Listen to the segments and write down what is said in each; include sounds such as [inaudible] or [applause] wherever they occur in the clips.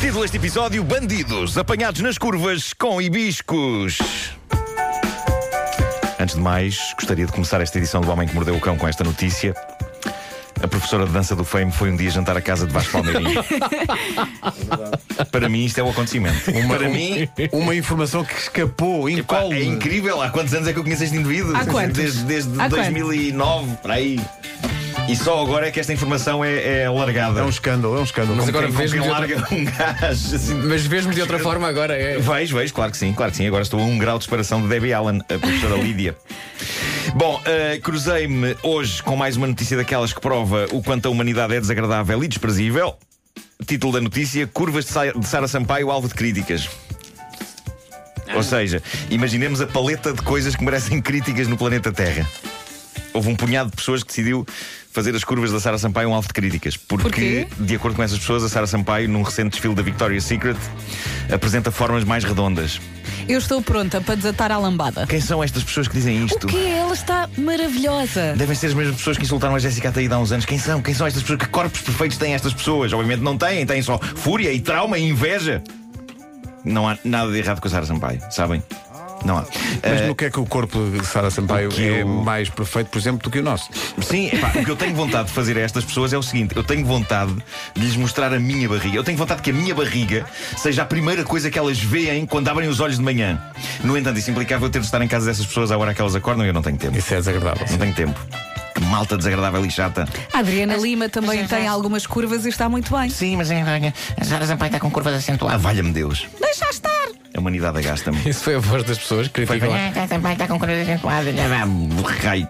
Título deste episódio: Bandidos apanhados nas curvas com hibiscos. Antes de mais, gostaria de começar esta edição do Homem que Mordeu o Cão com esta notícia. A professora de dança do Fame foi um dia jantar à casa de Vasco Palmeirinho. [laughs] Para mim, isto é o acontecimento. Para mim, Uma informação que escapou, incólume. é incrível. Há quantos anos é que eu conheço este indivíduo? Há quantos? Desde, desde Há 2009, para aí. E só agora é que esta informação é, é largada. É um escândalo, é um escândalo. Mas Como agora quem- vês-me quem de outra- larga um [laughs] gás assim, Mas vês-me de outra forma agora, é. Vejo, vejo, claro que sim, claro que sim. Agora estou a um grau de separação de Debbie Allen, a professora Lídia. Bom, eh, cruzei-me hoje com mais uma notícia daquelas que prova o quanto a humanidade é desagradável e desprezível. Título da notícia: Curvas de Sa- de Sara Sampaio, alvo de críticas. Ou seja, imaginemos a paleta de coisas que merecem críticas no planeta Terra. Houve um punhado de pessoas que decidiu fazer as curvas da Sara Sampaio um alvo de críticas. Porque, de acordo com essas pessoas, a Sara Sampaio, num recente desfile da Victoria's Secret, apresenta formas mais redondas. Eu estou pronta para desatar a lambada. Quem são estas pessoas que dizem isto? O quê? Ela está maravilhosa. Devem ser as mesmas pessoas que insultaram a Jéssica Ataída há uns anos. Quem são? Quem são estas pessoas? Que corpos perfeitos têm estas pessoas? Obviamente não têm, têm só fúria e trauma e inveja. Não há nada de errado com a Sara Sampaio, sabem? Não há. Mas Eh, no que é que o corpo de Sara Sampaio que é eu- mais perfeito, por exemplo, do que o nosso? Sim, epá, o que eu tenho vontade de fazer a estas pessoas é o seguinte: eu tenho vontade de lhes mostrar a minha barriga. Eu tenho vontade que a minha barriga seja a primeira coisa que elas veem quando abrem os olhos de manhã. No entanto, isso implicava eu ter de estar em casa dessas pessoas à hora que elas acordam e eu não tenho tempo. Isso é desagradável. Não tenho tempo. Que malta desagradável e chata. A Adriana Lima também tem algumas curvas e está muito bem. Sim, mas é, a Sara Sampaio está com curvas acentuadas. Ah, valha-me Deus. Deixa estar. A humanidade agasta-me. [laughs] Isso foi a voz das pessoas que criticam. Está com curvas acentuadas. Raio.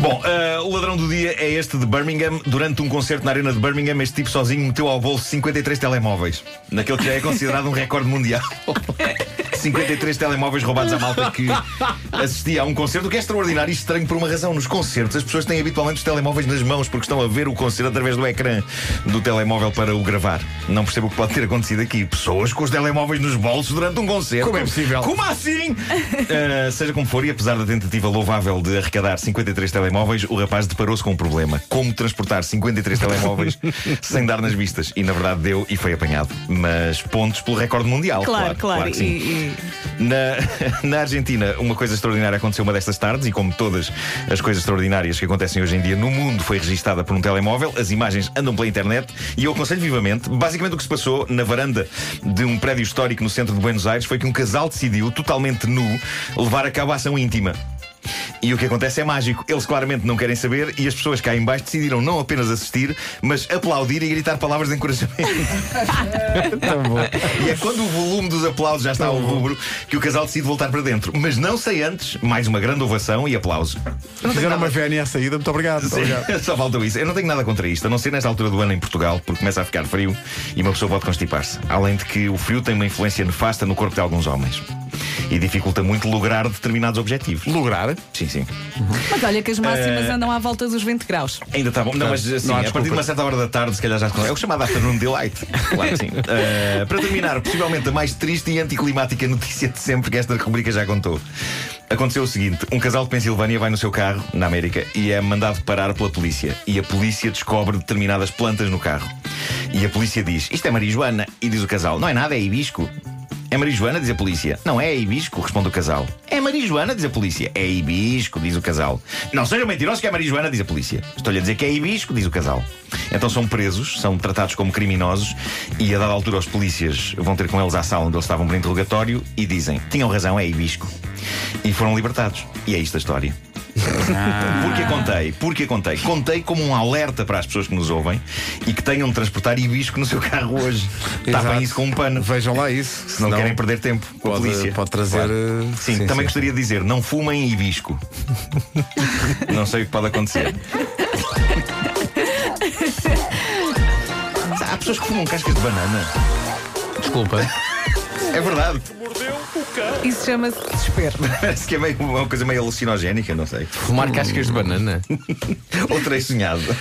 Bom, eh, o ladrão do dia é este de Birmingham. Durante um concerto na arena de Birmingham, este tipo sozinho meteu ao bolso 53 telemóveis. Naquele que já é considerado um recorde mundial. [laughs] 53 telemóveis roubados à malta que assistia a um concerto, o que é extraordinário e estranho por uma razão. Nos concertos, as pessoas têm habitualmente os telemóveis nas mãos porque estão a ver o concerto através do ecrã do telemóvel para o gravar. Não percebo o que pode ter acontecido aqui. Pessoas com os telemóveis nos bolsos durante um concerto. Como é possível? Como assim? Uh, seja como for, e apesar da tentativa louvável de arrecadar 53 telemóveis, o rapaz deparou-se com um problema. Como transportar 53 telemóveis [laughs] sem dar nas vistas? E na verdade deu e foi apanhado. Mas pontos pelo recorde mundial. Claro, claro. que sim. E- e- Na, [laughs] na Argentina, uma coisa extraordinária aconteceu uma destas tardes, e como todas as coisas extraordinárias que acontecem hoje em dia no mundo, foi registada por um telemóvel. As imagens andam pela internet e eu aconselho vivamente. Basicamente, o que se passou na varanda de um prédio histórico no centro de Buenos Aires foi que um casal decidiu, totalmente nu, levar a cabo a ação íntima. E o que acontece é mágico. Eles claramente não querem saber e as pessoas cá em baixo decidiram não apenas assistir, mas aplaudir e gritar palavras de encorajamento. [laughs] E é quando o volume dos aplausos já está ao rubro que o casal decide voltar para dentro. Mas não sei antes, mais uma grande ovação e aplauso. Fizeram uma VNA à saída, muito obrigado. Muito obrigado. [laughs] Só faltou isso. Eu não tenho nada contra isto, a não ser nesta altura do ano em Portugal, porque começa a ficar frio e uma pessoa pode constipar-se. Além de que o frio tem uma influência nefasta no corpo de alguns homens e dificulta muito lograr determinados objetivos. Lograr. Sim, sim. Mas olha que as máximas andam à volta dos 20 graus. Ainda está bom. Não, mas assim, não a partir de uma certa hora da tarde, se calhar já se É o chamado Afternoon Delight. [laughs] Claro que sim. Eh, para terminar, possivelmente a mais triste e anticlimática notícia de sempre que esta rubrica já contou. Aconteceu o seguinte: um casal de Pensilvânia vai no seu carro, na América, e é mandado parar pela polícia. E a polícia descobre determinadas plantas no carro. E a polícia diz: Isto é marijuana. E diz o casal: Não é nada, é hibisco. É marijuana, diz a polícia. Não é, é hibisco, responde o casal. É marijuana, diz a polícia. É hibisco, diz o casal. Não sejam mentirosos que é marijuana, diz a polícia. Estou-lhe a dizer que é hibisco, diz o casal. Então são presos, são tratados como criminosos e a dada altura os polícias vão ter com eles à sala onde eles estavam para interrogatório e dizem: Tinham razão, é hibisco. E foram libertados. E é isto a história. [laughs] Porque contei? Porque contei? Contei como um alerta para as pessoas que nos ouvem e que tenham de transportar hibisco no seu carro hoje. [laughs] Tapem isso com um pano. Vejam lá isso. Se não querem perder tempo com a pode, polícia. pode trazer. Claro. eh, Sim, também gostaria de dizer: não fumem hibisco. [laughs] não sei o que pode acontecer. Há pessoas que fumam cascas de banana. Desculpa. É verdade. Isso chama-se desespero. [laughs] Parece que é meio, uma coisa meio alucinogénica, não sei. Fumar cascas de banana. [laughs] Ou terei sonhado.